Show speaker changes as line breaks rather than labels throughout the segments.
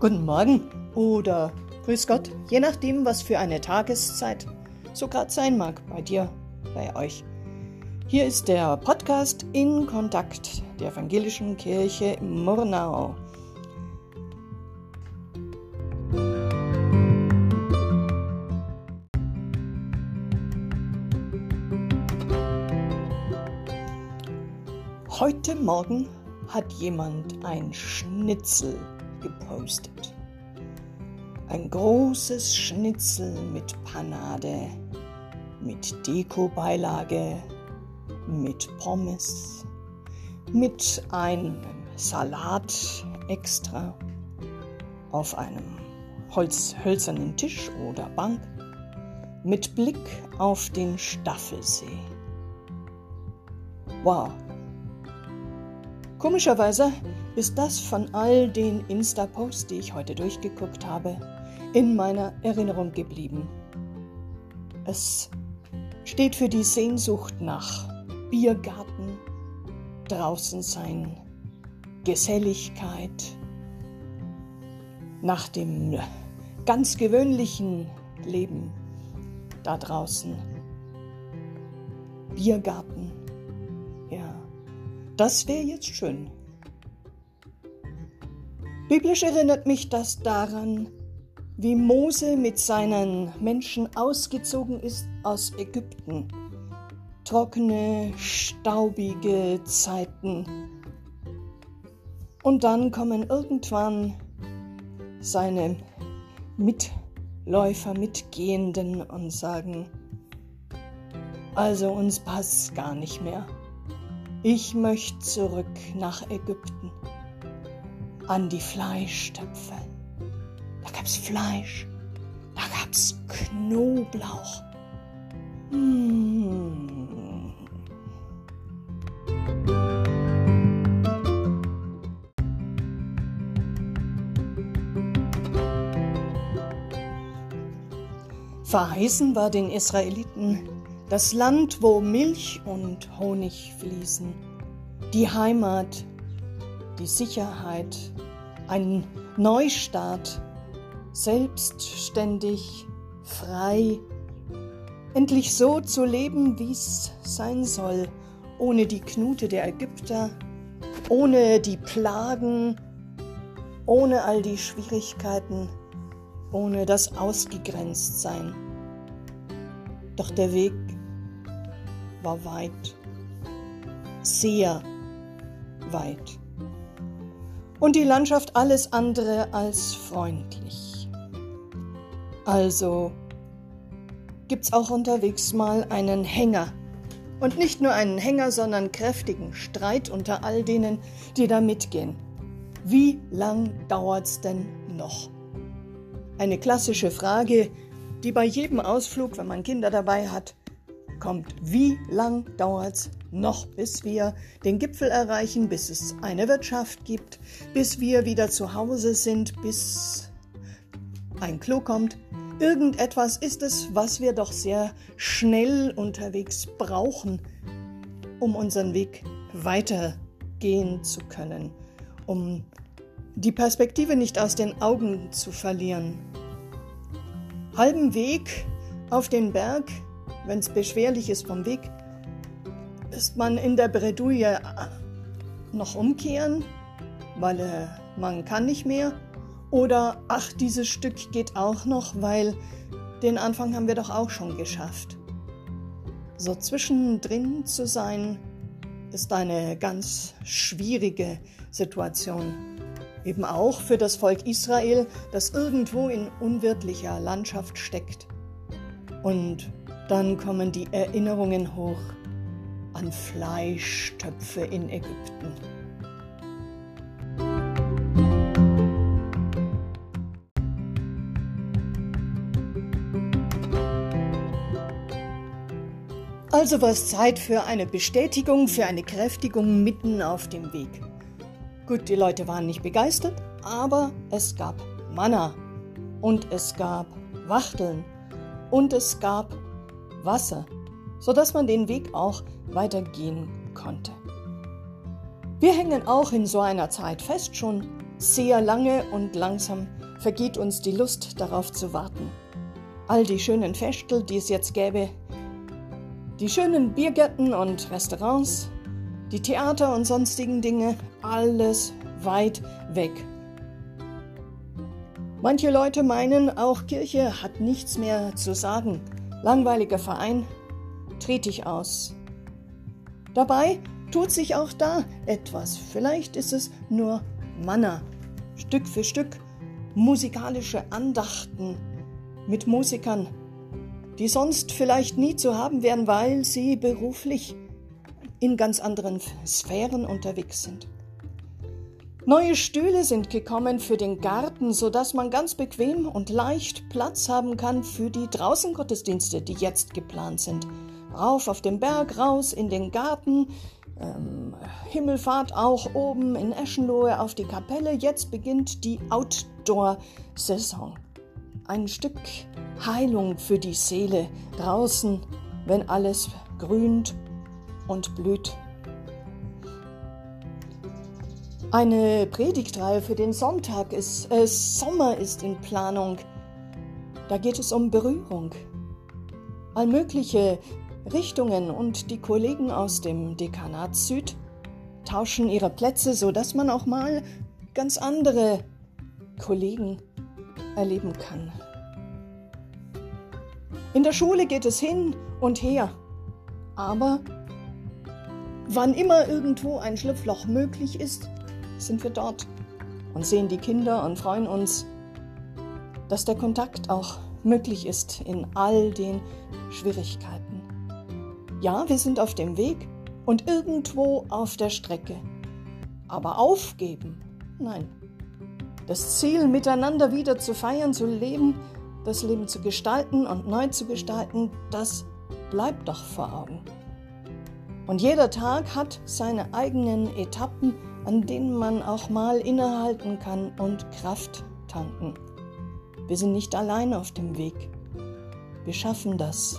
Guten Morgen oder Grüß Gott, je nachdem, was für eine Tageszeit so gerade sein mag bei dir, bei euch. Hier ist der Podcast in Kontakt der Evangelischen Kirche Murnau. Heute Morgen hat jemand ein Schnitzel gepostet. Ein großes Schnitzel mit Panade, mit Dekobeilage, mit Pommes, mit einem Salat extra auf einem Holz, hölzernen Tisch oder Bank mit Blick auf den Staffelsee. Wow, Komischerweise ist das von all den Insta-Posts, die ich heute durchgeguckt habe, in meiner Erinnerung geblieben. Es steht für die Sehnsucht nach Biergarten, draußen sein, Geselligkeit, nach dem ganz gewöhnlichen Leben da draußen. Biergarten. Das wäre jetzt schön. Biblisch erinnert mich das daran, wie Mose mit seinen Menschen ausgezogen ist aus Ägypten. Trockene, staubige Zeiten. Und dann kommen irgendwann seine Mitläufer, Mitgehenden und sagen, also uns passt gar nicht mehr. Ich möchte zurück nach Ägypten, an die Fleischtöpfe. Da gab's Fleisch, da gab's Knoblauch. Mmh. Verheißen war den Israeliten das Land, wo Milch und Honig fließen, die Heimat, die Sicherheit, ein Neustart, selbstständig, frei, endlich so zu leben, wie es sein soll, ohne die Knute der Ägypter, ohne die Plagen, ohne all die Schwierigkeiten, ohne das Ausgegrenztsein. Doch der Weg war weit, sehr weit. Und die Landschaft alles andere als freundlich. Also gibt's auch unterwegs mal einen Hänger. Und nicht nur einen Hänger, sondern kräftigen Streit unter all denen, die da mitgehen. Wie lang dauert's denn noch? Eine klassische Frage, die bei jedem Ausflug, wenn man Kinder dabei hat, kommt. Wie lang dauert es noch, bis wir den Gipfel erreichen, bis es eine Wirtschaft gibt, bis wir wieder zu Hause sind, bis ein Klo kommt? Irgendetwas ist es, was wir doch sehr schnell unterwegs brauchen, um unseren Weg weitergehen zu können, um die Perspektive nicht aus den Augen zu verlieren. Halben Weg auf den Berg wenn es beschwerlich ist vom Weg, ist man in der Bredouille noch umkehren, weil äh, man kann nicht mehr. Oder ach, dieses Stück geht auch noch, weil den Anfang haben wir doch auch schon geschafft. So zwischendrin zu sein, ist eine ganz schwierige Situation. Eben auch für das Volk Israel, das irgendwo in unwirtlicher Landschaft steckt. Und dann kommen die Erinnerungen hoch an Fleischtöpfe in Ägypten. Also war es Zeit für eine Bestätigung, für eine Kräftigung mitten auf dem Weg. Gut, die Leute waren nicht begeistert, aber es gab Manna und es gab Wachteln und es gab Wasser, sodass man den Weg auch weitergehen konnte. Wir hängen auch in so einer Zeit fest, schon sehr lange und langsam vergeht uns die Lust darauf zu warten. All die schönen Festel, die es jetzt gäbe, die schönen Biergärten und Restaurants, die Theater und sonstigen Dinge, alles weit weg. Manche Leute meinen, auch Kirche hat nichts mehr zu sagen. Langweiliger Verein, trete ich aus. Dabei tut sich auch da etwas. Vielleicht ist es nur Manna. Stück für Stück musikalische Andachten mit Musikern, die sonst vielleicht nie zu haben wären, weil sie beruflich in ganz anderen Sphären unterwegs sind. Neue Stühle sind gekommen für den Garten, sodass man ganz bequem und leicht Platz haben kann für die Draußengottesdienste, die jetzt geplant sind. Rauf auf den Berg, raus in den Garten, ähm, Himmelfahrt auch oben in Eschenlohe auf die Kapelle. Jetzt beginnt die Outdoor-Saison. Ein Stück Heilung für die Seele draußen, wenn alles grünt und blüht. Eine Predigtreihe für den Sonntag ist, äh, Sommer ist in Planung. Da geht es um Berührung. Allmögliche Richtungen und die Kollegen aus dem Dekanat Süd tauschen ihre Plätze, sodass man auch mal ganz andere Kollegen erleben kann. In der Schule geht es hin und her, aber wann immer irgendwo ein Schlupfloch möglich ist, sind wir dort und sehen die Kinder und freuen uns, dass der Kontakt auch möglich ist in all den Schwierigkeiten. Ja, wir sind auf dem Weg und irgendwo auf der Strecke. Aber aufgeben? Nein. Das Ziel, miteinander wieder zu feiern, zu leben, das Leben zu gestalten und neu zu gestalten, das bleibt doch vor Augen. Und jeder Tag hat seine eigenen Etappen, an denen man auch mal innehalten kann und Kraft tanken. Wir sind nicht allein auf dem Weg. Wir schaffen das.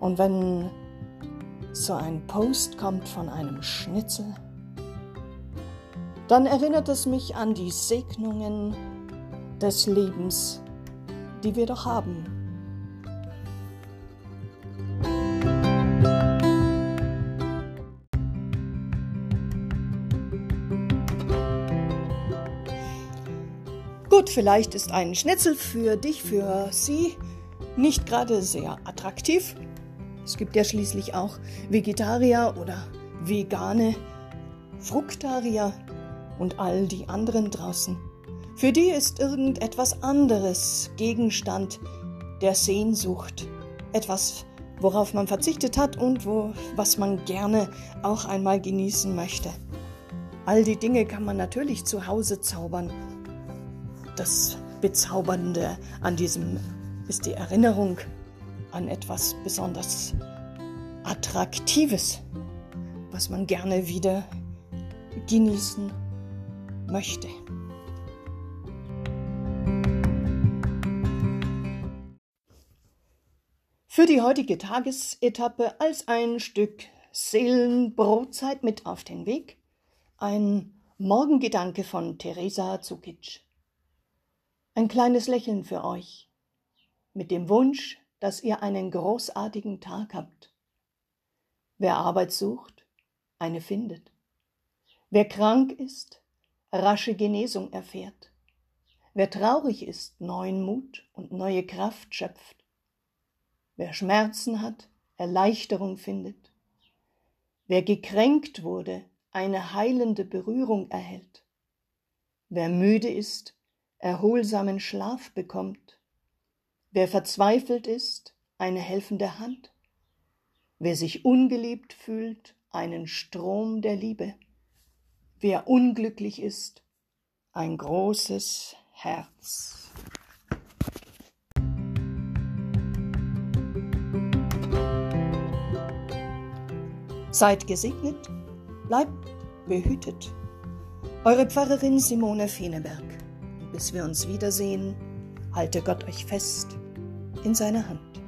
Und wenn so ein Post kommt von einem Schnitzel, dann erinnert es mich an die Segnungen des Lebens, die wir doch haben. Gut, vielleicht ist ein Schnitzel für dich, für sie nicht gerade sehr attraktiv, es gibt ja schließlich auch Vegetarier oder Vegane, Fruktarier und all die anderen draußen. Für die ist irgendetwas anderes Gegenstand der Sehnsucht, etwas, worauf man verzichtet hat und wo, was man gerne auch einmal genießen möchte. All die Dinge kann man natürlich zu Hause zaubern. Das Bezaubernde an diesem ist die Erinnerung an etwas besonders Attraktives, was man gerne wieder genießen möchte. Für die heutige Tagesetappe als ein Stück Seelenbrotzeit mit auf den Weg ein Morgengedanke von Teresa Zukic. Ein kleines Lächeln für euch mit dem Wunsch, dass ihr einen großartigen Tag habt. Wer Arbeit sucht, eine findet. Wer krank ist, rasche Genesung erfährt. Wer traurig ist, neuen Mut und neue Kraft schöpft. Wer Schmerzen hat, Erleichterung findet. Wer gekränkt wurde, eine heilende Berührung erhält. Wer müde ist, erholsamen Schlaf bekommt. Wer verzweifelt ist, eine helfende Hand. Wer sich ungeliebt fühlt, einen Strom der Liebe. Wer unglücklich ist, ein großes Herz. Seid gesegnet, bleibt behütet. Eure Pfarrerin Simone Feneberg. Bis wir uns wiedersehen, halte Gott euch fest in seiner Hand.